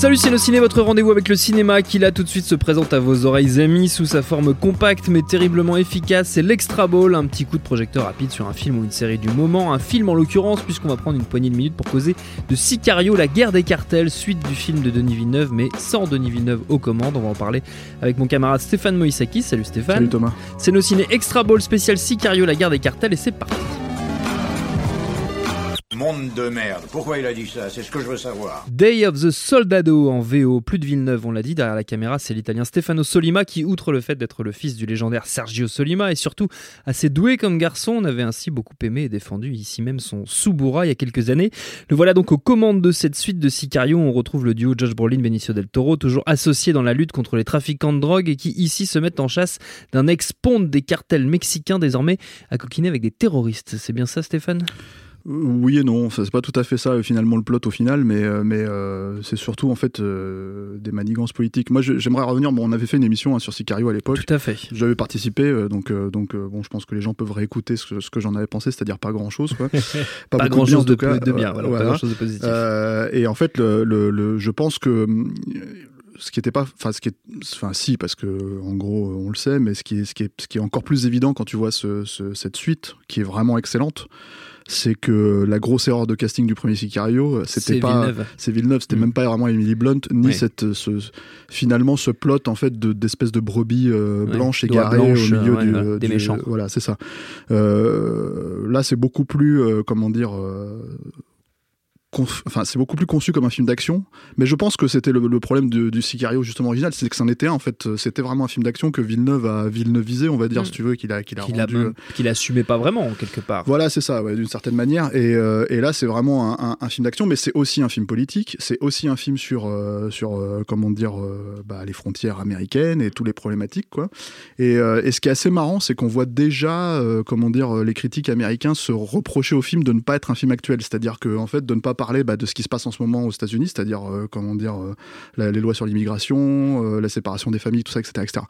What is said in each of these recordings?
Salut c'est Ciné, votre rendez-vous avec le cinéma qui là tout de suite se présente à vos oreilles amis sous sa forme compacte mais terriblement efficace. C'est l'Extra Ball, un petit coup de projecteur rapide sur un film ou une série du moment, un film en l'occurrence puisqu'on va prendre une poignée de minutes pour causer de Sicario, la guerre des cartels, suite du film de Denis Villeneuve mais sans Denis Villeneuve aux commandes. On va en parler avec mon camarade Stéphane Moïsaki. Salut Stéphane. Salut Thomas. C'est Ciné Extra Ball spécial Sicario, la guerre des cartels et c'est parti. Monde de merde. Pourquoi il a dit ça? C'est ce que je veux savoir. Day of the Soldado en VO, plus de Villeneuve, on l'a dit. Derrière la caméra, c'est l'italien Stefano Solima qui, outre le fait d'être le fils du légendaire Sergio Solima, est surtout assez doué comme garçon. On avait ainsi beaucoup aimé et défendu ici même son Subura il y a quelques années. Le voilà donc aux commandes de cette suite de Sicario. On retrouve le duo Josh Brolin, Benicio del Toro, toujours associés dans la lutte contre les trafiquants de drogue et qui ici se mettent en chasse d'un ex-ponte des cartels mexicains désormais à coquiner avec des terroristes. C'est bien ça, Stéphane? Oui et non, c'est pas tout à fait ça euh, finalement le plot au final, mais, euh, mais euh, c'est surtout en fait des manigances politiques. Moi j'aimerais revenir, bon, on avait fait une émission hein, sur Sicario à l'époque. Tout à fait. J'avais participé, donc, donc bon, je pense que les gens peuvent réécouter ce, que j'en avais pensé, c'est-à-dire pas grand-chose. Quoi. pas, grand chose de, bien, de, bien, voilà, pas grand chose de positif. et en fait, le, le, je pense que ce qui était pas enfin ce qui est enfin si parce que en gros on le sait mais ce qui est ce qui est ce qui est encore plus évident quand tu vois ce, cette suite qui est vraiment excellente c'est que la grosse erreur de casting du premier Sicario, euh, c'était pas, c'est Villeneuve, c'était mm. même pas vraiment Emily Blunt, ni cette, ce, finalement ce plot en fait d'espèce de, brebis euh, blanche égarée au milieu du, des méchants. Voilà, c'est ça. Euh, là, c'est beaucoup plus, comment dire enfin c'est beaucoup plus conçu comme un film d'action mais je pense que c'était le, problème du Sicario justement original c'est que c'en était un en fait c'était vraiment un film d'action que Villeneuve a Villeneuvisé on va dire mm. si tu veux qu'il a qu'il a qu'il rendu... qu'il assumait pas vraiment quelque part voilà c'est ça ouais, d'une certaine manière et, euh, et là c'est vraiment un, un, film d'action mais c'est aussi un film politique c'est aussi un film sur euh, sur euh, comment dire bah, les frontières américaines et tous les problématiques quoi et, et ce qui est assez marrant c'est qu'on voit déjà comment dire les critiques américains se reprocher au film de ne pas être un film actuel c'est-à-dire que en fait de ne pas parler bah, de ce qui se passe en ce moment aux États-Unis, c'est-à-dire euh, comment dire euh, les lois sur l'immigration, euh, la séparation des familles, tout ça, etc., etc.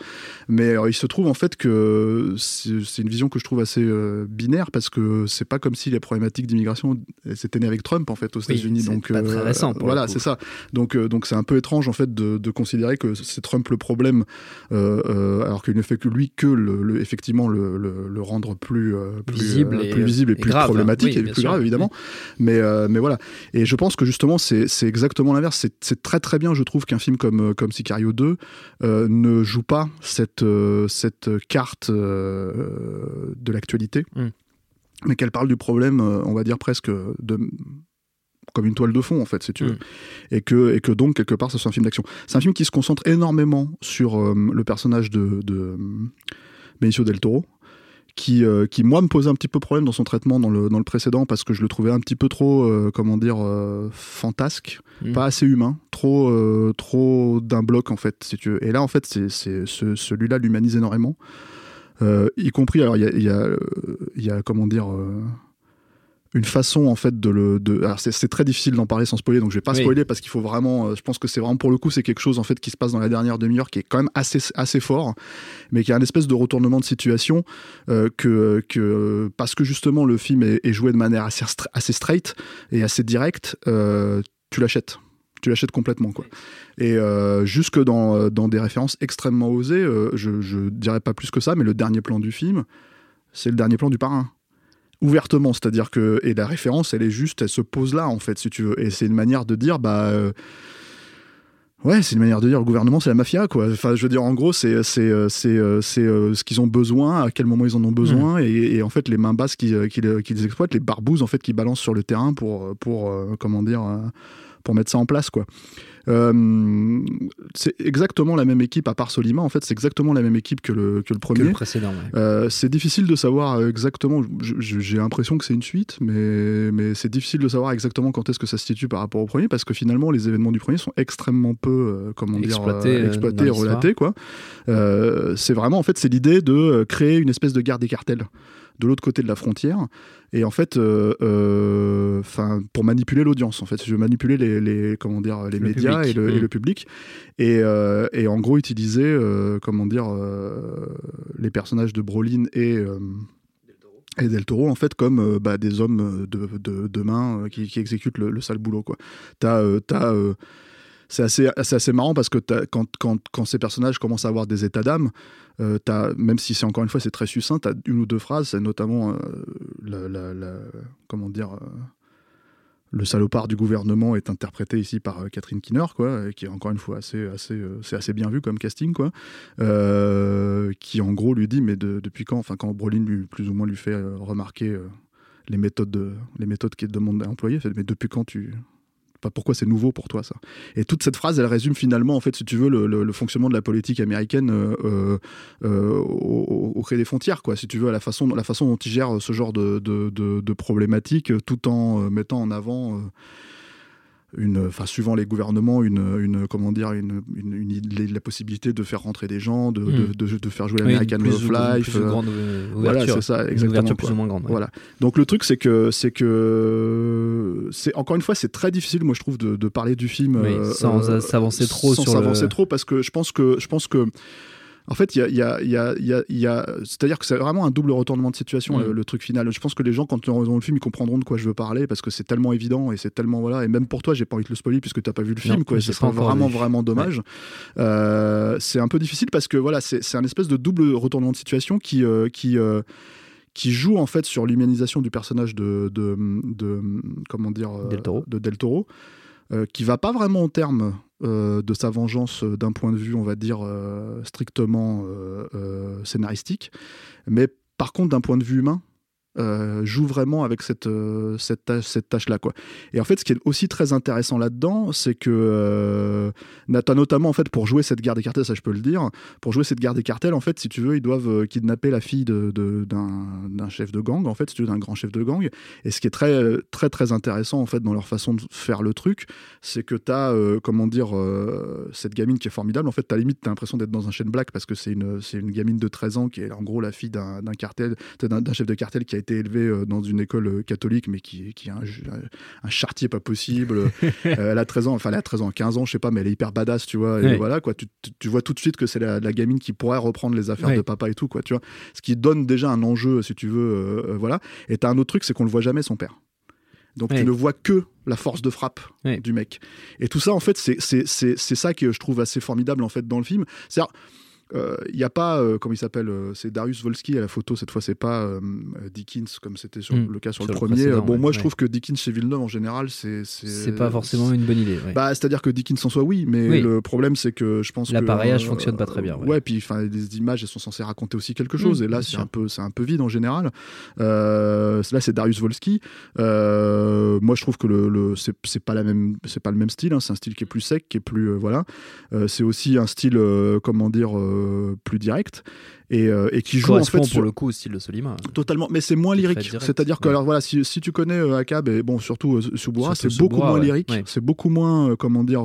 Mais il se trouve en fait que c'est une vision que je trouve assez binaire parce que c'est pas comme si les problématiques d'immigration c'était né avec Trump en fait aux États-Unis. donc pas très récent. voilà, c'est ça. Donc donc c'est un peu étrange en fait de, considérer que c'est Trump le problème alors qu'il ne fait que lui que le, effectivement le, le, rendre plus, plus visible, et, plus visible et, plus problématique et plus grave évidemment. Mais mais voilà. Et je pense que justement, c'est exactement l'inverse. C'est très très bien, je trouve, qu'un film comme, comme Sicario 2 euh, ne joue pas cette, euh, cette carte euh, de l'actualité, mm. mais qu'elle parle du problème, on va dire presque de comme une toile de fond en fait si tu veux mm. et que et que donc quelque part ce soit un film d'action c'est un film qui se concentre énormément sur le personnage de, de Benicio del Toro qui, euh, qui moi me posait un petit peu problème dans son traitement dans le, dans le précédent parce que je le trouvais un petit peu trop euh, comment dire euh, fantasque. Mm. pas assez humain trop trop d'un bloc en fait si tu veux. Et là en fait c'est, c'est celui-là l'humanise énormément. Y compris alors il y a, y, a, y a comment dire une façon en fait de le de alors c'est très difficile d'en parler sans spoiler donc je vais pas spoiler parce qu'il faut vraiment euh, je pense que c'est vraiment pour le coup c'est quelque chose en fait qui se passe dans la dernière demi-heure qui est quand même assez assez fort mais qui a un espèce de retournement de situation euh, que que parce que justement le film est, joué de manière assez assez straight et assez directe euh, tu l'achètes. Tu l'achètes complètement quoi. Et jusque dans, dans des références extrêmement osées, je, je dirais pas plus que ça, mais le dernier plan du film, c'est le dernier plan du parrain ouvertement, c'est-à-dire que et la référence, elle est juste, elle se pose là en fait, si tu veux, et c'est une manière de dire bah euh, Ouais, c'est une manière de dire le gouvernement, c'est la mafia, quoi. Enfin, je veux dire, en gros, c'est c'est c'est ce qu'ils ont besoin, à quel moment ils en ont besoin, mm. et, en fait, les mains basses qu'ils qu'ils exploitent, les barbouzes en fait qui balancent sur le terrain pour pour comment dire pour mettre ça en place, quoi. Euh, c'est exactement la même équipe, à part Solima, en fait, c'est exactement la même équipe que le, que le premier. le précédent, euh, c'est difficile de savoir exactement, j'ai l'impression que c'est une suite, mais, mais c'est difficile de savoir exactement quand est-ce que ça se situe par rapport au premier, parce que finalement, les événements du premier sont extrêmement peu, euh, comment dire, exploités, exploités et relatés, quoi. c'est vraiment, en fait, c'est l'idée de créer une espèce de guerre des cartels de l'autre côté de la frontière. Et en fait, euh, euh, pour manipuler l'audience, en fait, je veux manipuler les, comment dire, les médias et, le, public, et, euh, et, en gros utiliser, comment dire, les personnages de Brolin et et Del Toro en fait comme bah, des hommes de, de, main qui, qui, exécutent le, sale boulot quoi. T'as as, c'est assez, marrant parce que quand, ces personnages commencent à avoir des états d'âme, euh, même si c'est encore une fois c'est très succinct, tu as une ou deux phrases, notamment euh, comment dire, euh, le salopard du gouvernement est interprété ici par Catherine Kinner, quoi, qui est encore une fois assez, assez, c'est assez bien vu comme casting, quoi, qui en gros lui dit mais depuis quand, enfin quand Brolin lui, plus ou moins lui fait remarquer les méthodes, de, les méthodes qu'il demande à employer, mais depuis quand tu pourquoi c'est nouveau pour toi ça Et toute cette phrase, elle résume finalement, en fait, si tu veux, le, fonctionnement de la politique américaine euh, euh, euh, au, au, des frontières, quoi. Si tu veux, à la façon, dont ils gèrent ce genre de, de problématiques, tout en mettant en avant une, enfin, suivant les gouvernements, une, une comment dire, une, une, la possibilité de faire rentrer des gens, de, de, hmm. de, faire jouer l'American Way of Life. Plus grande voilà, c'est ça, exactement. Une plus ou moins grande. Voilà. Donc le truc, c'est que, c'est que, c'est encore une fois, c'est très difficile, moi je trouve, de, parler du film euh, sans s'avancer trop, sans s'avancer trop, parce que je pense que, je pense que en fait, il y a, y a, y a, c'est-à-dire que c'est vraiment un double retournement de situation, le, truc final. Je pense que les gens, quand ils auront le film, ils comprendront de quoi je veux parler parce que c'est tellement évident et c'est tellement voilà. Et même pour toi, j'ai pas envie de le spoiler puisque t'as pas vu le film, quoi. Ce sera vraiment, vraiment dommage. Euh, c'est un peu difficile parce que voilà, c'est un espèce de double retournement de situation qui, euh, qui euh, qui joue en fait sur l'humanisation du personnage de, de, de, comment dire Del Toro. de Del Toro qui va pas vraiment au terme euh, de sa vengeance euh, d'un point de vue, on va dire, euh, strictement scénaristique. Mais par contre, d'un point de vue humain, euh, joue vraiment avec cette, euh, cette, tâche, cette tâche-là. Quoi. Et en fait, ce qui est aussi très intéressant là-dedans, c'est que euh, notamment, en fait, pour jouer cette guerre des cartels, ça je peux le dire, pour jouer cette guerre des cartels, en fait, si tu veux, ils doivent euh, kidnapper la fille de, d'un chef de gang, en fait, si tu veux, d'un grand chef de gang. Et ce qui est très, très, très intéressant, en fait, dans leur façon de faire le truc, c'est que tu as, comment dire, cette gamine qui est formidable. En fait, tu as limite, tu as l'impression d'être dans un chaîne black parce que c'est une, une gamine de 13 ans qui est en gros la fille d'un cartel, d'un chef de cartel qui a été élevé euh, dans une école euh, catholique, mais qui, qui a un, un, chartier pas possible. Euh, elle a 13 ans, enfin elle a 13 ans, 15 ans, je sais pas, mais elle est hyper badass, tu vois. Et voilà, quoi. Tu, tu, vois tout de suite que c'est la, gamine qui pourrait reprendre les affaires de papa et tout, quoi, tu vois. Ce qui donne déjà un enjeu, si tu veux, voilà. Et t'as un autre truc, c'est qu'on le voit jamais son père. Donc tu ne vois que la force de frappe du mec. Et tout ça, en fait, c'est ça que je trouve assez formidable en fait dans le film. C'est-à-dire, il euh, n'y a pas, euh, comment il s'appelle, euh, c'est Darius Volsky à la photo, cette fois c'est pas Dickens comme c'était hmm. le cas sur, le premier. bon, moi je trouve que Dickens chez Villeneuve en général, c'est. C'est pas forcément une bonne idée. Bah, C'est-à-dire que Dickens en soi, oui, mais le problème c'est que je pense L'appareillage fonctionne pas très bien. Ouais, puis les images elles sont censées raconter aussi quelque chose, hmm, et là c'est un, peu, un peu vide en général. là c'est Darius Volsky. moi je trouve que le, le c'est pas, la même, pas le même style, hein. c'est un style qui est plus sec, qui est plus. voilà. c'est aussi un style, comment dire plus direct et, euh, et qui joue en fait pour le coup au style de Solima. Totalement, mais c'est moins lyrique. C'est-à-dire que alors voilà, si, si tu connais euh, Akab et bon surtout Subura, c'est beaucoup moins lyrique, c'est beaucoup moins comment dire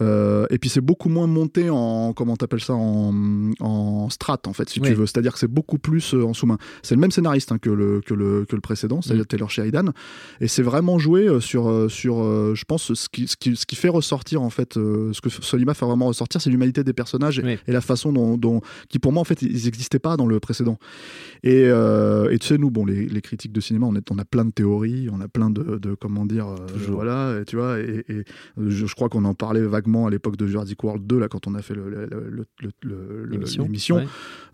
euh, et puis c'est beaucoup moins monté en comment t'appelles ça en, en strat en fait si tu veux. C'est-à-dire que c'est beaucoup plus euh, en sous-main. C'est le même scénariste hein, que, le, que, le, que le précédent, c'est mm. Taylor Sheridan, et c'est vraiment joué euh, sur sur je pense ce qui, ce qui, ce qui fait ressortir en fait ce que Solima fait vraiment ressortir, c'est l'humanité des personnages et, la façon dont, dont, qui pour moi en fait ils n'existaient pas dans le précédent. Et, et, tu sais, nous, bon, les, les critiques de cinéma, on, est, on, a plein de théories, on a plein de, de comment dire, voilà, et, tu vois, et, je, je, crois qu'on en parlait vaguement à l'époque de Jurassic World 2, là, quand on a fait l'émission.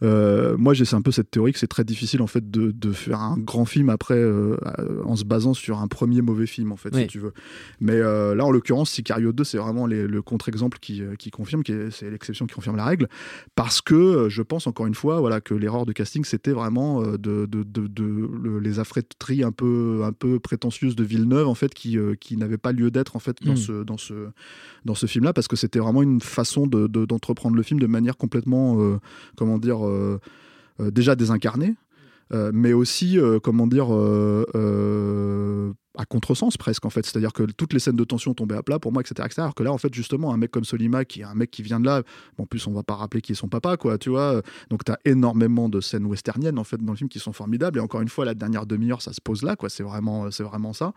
moi, j'ai un peu cette théorie que c'est très difficile, en fait, de, de faire un grand film après, en se basant sur un premier mauvais film, en fait, si tu veux. Mais là, en l'occurrence, Sicario 2, c'est vraiment le contre-exemple qui, qui, confirme, c'est l'exception qui confirme la règle, parce que je pense encore une fois, voilà, que l'erreur de casting, c'était vraiment de, de, de, les affréteries un peu, un peu prétentieuses de Villeneuve, en fait, qui, qui n'avaient pas lieu d'être, en fait, dans, hmm. ce, dans, ce, dans ce film-là, parce que c'était vraiment une façon d'entreprendre le film de manière complètement, euh, comment dire, euh, euh, déjà désincarnée, mais aussi, comment dire, à contresens presque en fait. C'est-à-dire que toutes les scènes de tension tombaient à plat pour moi, etc., etc. Alors que là, en fait, justement, un mec comme Solima, qui est un mec qui vient de là, en plus, on va pas rappeler qui est son papa, quoi, tu vois. Donc, tu as énormément de scènes westerniennes en fait dans le film qui sont formidables. Et encore une fois, la dernière demi-heure, ça se pose là, quoi. C'est vraiment, c'est vraiment ça.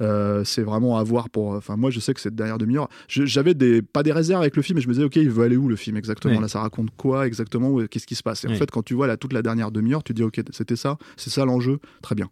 Euh, c'est vraiment à voir pour. Enfin, moi, je sais que cette dernière demi-heure, j'avais des pas des réserves avec le film, mais je me disais, ok, il veut aller où le film exactement? Là, ça raconte quoi exactement? Qu'est-ce qui se passe? Et en fait, quand tu vois là toute la dernière demi-heure, tu dis, ok, c'était ça, c'est ça l'enjeu, très bien.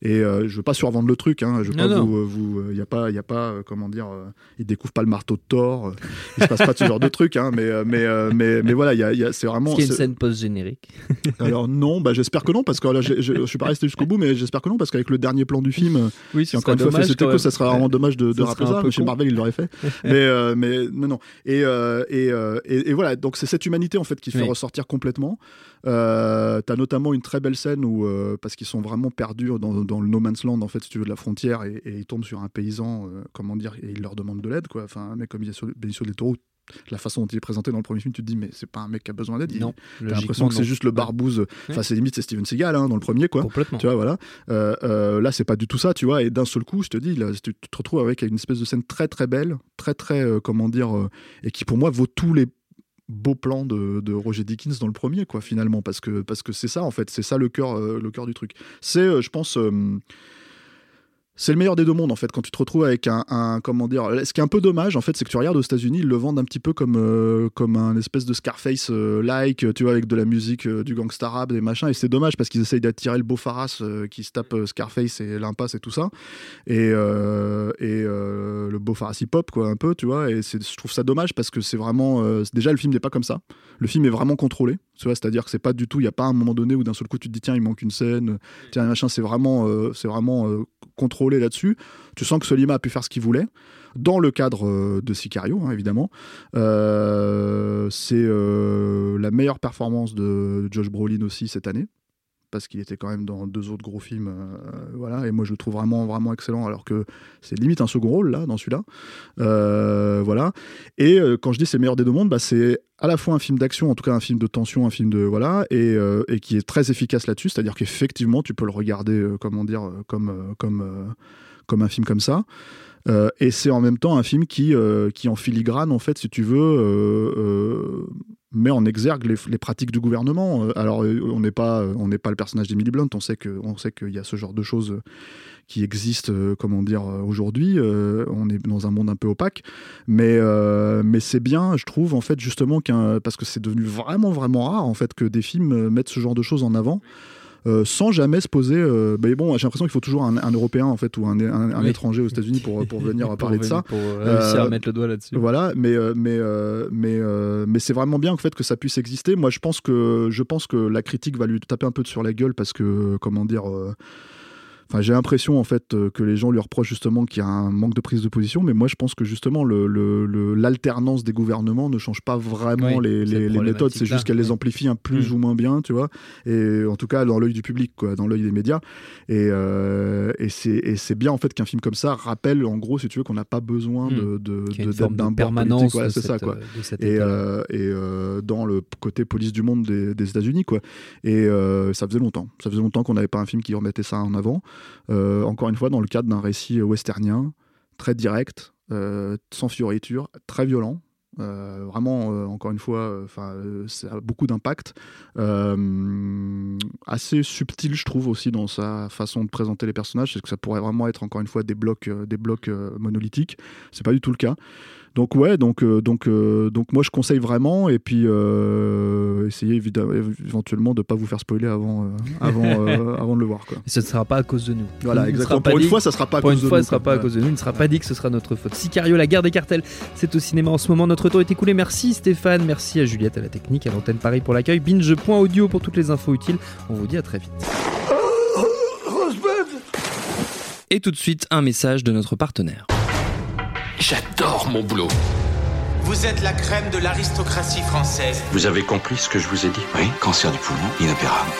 Et euh, je veux pas survendre le truc, hein, je veux pas vous il n'y euh, a pas, y a pas euh, comment dire, euh, ils découvrent pas le marteau de Thor, il se passe pas ce genre de truc, hein, mais, mais, mais, mais voilà, y a, c'est vraiment. Est-ce qu'il y a une scène post-générique? Alors non, bah, j'espère que non, parce que là, je, je, suis pas resté jusqu'au bout, mais j'espère que non, parce qu'avec le dernier plan du film, oui, encore une fois ce ça serait vraiment dommage de, de rappeler ça. Chez Marvel, il l'aurait fait. mais, mais, non. Et, et, et, voilà, donc c'est cette humanité en fait qui fait ressortir complètement. Euh, T'as notamment une très belle scène où, parce qu'ils sont vraiment perdus dans, dans, le no man's land en fait, si tu veux, de la frontière, et, et ils tombent sur un paysan, euh, comment dire, et il leur demande de l'aide, quoi. Enfin, un mec comme Benicio del Toro, la façon dont il est présenté dans le premier film, tu te dis, mais c'est pas un mec qui a besoin d'aide. Non. T'as l'impression que c'est juste le barbouze. Enfin, c'est limite, c'est Steven Seagal hein, dans le premier, quoi. Complètement. Tu vois, voilà. Euh, euh, là, c'est pas du tout ça, tu vois. Et d'un seul coup, je te dis, là, tu te retrouves avec une espèce de scène très, très belle, très, très, comment dire, et qui pour moi vaut tous les beaux plans de, Roger Dickens dans le premier, quoi, finalement, parce que parce que c'est ça, en fait, c'est ça le cœur, le cœur du truc. C'est, je pense c'est le meilleur des deux mondes en fait quand tu te retrouves avec un, comment dire ce qui est un peu dommage en fait c'est que tu regardes aux États-Unis ils le vendent un petit peu comme euh, comme un espèce de Scarface euh, like tu vois avec de la musique euh, du gangsta rap des machins et c'est dommage parce qu'ils essayent d'attirer le beau Faras qui se tape Scarface et l'impasse et tout ça et et le beau Faras hip hop quoi un peu tu vois et je trouve ça dommage parce que c'est vraiment déjà le film n'est pas comme ça. Le film est vraiment contrôlé c'est-à-dire que c'est pas du tout il y a pas un moment donné où d'un seul coup tu te dis tiens il manque une scène tiens machin c'est vraiment c'est vraiment contrôlé là-dessus. Tu sens que Solima a pu faire ce qu'il voulait dans le cadre euh, de Sicario, hein, évidemment. Euh, c'est euh, la meilleure performance de Josh Brolin aussi cette année parce qu'il était quand même dans deux autres gros films, voilà. Et moi, je le trouve vraiment, vraiment excellent, alors que c'est limite un second rôle là, dans celui-là, voilà. Et quand je dis c'est meilleur des deux mondes, bah, c'est à la fois un film d'action, en tout cas un film de tension, un film de voilà, et, et qui est très efficace là-dessus. C'est-à-dire qu'effectivement, tu peux le regarder, comment dire, comme comme comme un film comme ça. et c'est en même temps un film qui, qui en filigrane, en fait, si tu veux, met en exergue les, pratiques du gouvernement. Euh, alors, euh, on n'est pas, n'est pas le personnage d'Emily Blunt. On sait que, on qu'il y a ce genre de choses qui existent, euh, comment dire, aujourd'hui. on est dans un monde un peu opaque, mais, mais c'est bien, je trouve, en fait, justement, qu'un, parce que c'est devenu vraiment, vraiment rare, en fait, que des films mettent ce genre de choses en avant. Euh, sans jamais se poser. Euh, bah, bon, j'ai l'impression qu'il faut toujours un, Européen en fait ou un, un, étranger aux États-Unis pour, pour venir parler de ça. Pour réussir à mettre le doigt là-dessus. Voilà, mais mais mais mais c'est vraiment bien en fait que ça puisse exister. Moi, je pense que je pense que la critique va lui taper un peu sur la gueule parce que comment dire j'ai l'impression en fait euh, que les gens lui reprochent justement qu'il y a un manque de prise de position, mais moi je pense que justement l'alternance le, des gouvernements ne change pas vraiment les, méthodes, c'est juste qu'elle les amplifie un plus mm. ou moins bien, tu vois. Et en tout cas dans l'œil du public, quoi, dans l'œil des médias. Et, euh, et c'est bien en fait qu'un film comme ça rappelle en gros, si tu veux, qu'on n'a pas besoin mm. de d'un permanence. c'est ça quoi. et, euh, et dans le côté police du monde des, des États-Unis, quoi. Et ça faisait longtemps, ça faisait longtemps qu'on n'avait pas un film qui remettait ça en avant. Euh, encore une fois, dans le cadre d'un récit westernien, très direct, euh, sans fioriture, très violent. Vraiment, encore une fois, enfin, ça a beaucoup d'impact. assez subtil, je trouve aussi dans sa façon de présenter les personnages, c'est que ça pourrait vraiment être encore une fois des blocs, des blocs monolithiques. C'est pas du tout le cas. Donc ouais, donc euh, donc euh, donc moi je conseille vraiment et puis euh, essayez éventuellement de pas vous faire spoiler avant avant avant de le voir quoi. Et ce ne sera pas à cause de nous. Voilà, exactement. Pour une fois, ça sera pas à Pour cause une fois, de ce sera pas à cause de nous. Il ne sera pas dit que ce sera notre faute. Sicario, la guerre des cartels, c'est au cinéma en ce moment. Notre tour est écoulé. Merci Stéphane, merci à Juliette à la technique, à l'antenne Paris pour l'accueil. Binge.audio pour toutes les infos utiles. On vous dit à très vite. Et tout de suite, un message de notre partenaire. J'adore mon boulot. Vous êtes la crème de l'aristocratie française. Vous avez compris ce que je vous ai dit? Oui, cancer du poumon, inopérable.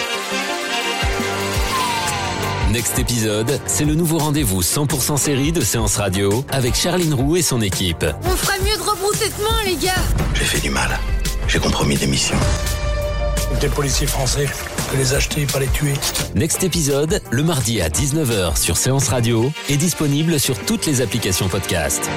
Next épisode, c'est le nouveau rendez-vous 100% série de Séance Radio avec Charline Roux et son équipe. On ferait mieux de rebrousser de main, les gars J'ai fait du mal. J'ai compromis des missions. Des policiers français, de les acheter, pas les tuer. Next épisode, le mardi à 19h sur Séance Radio, est disponible sur toutes les applications podcast.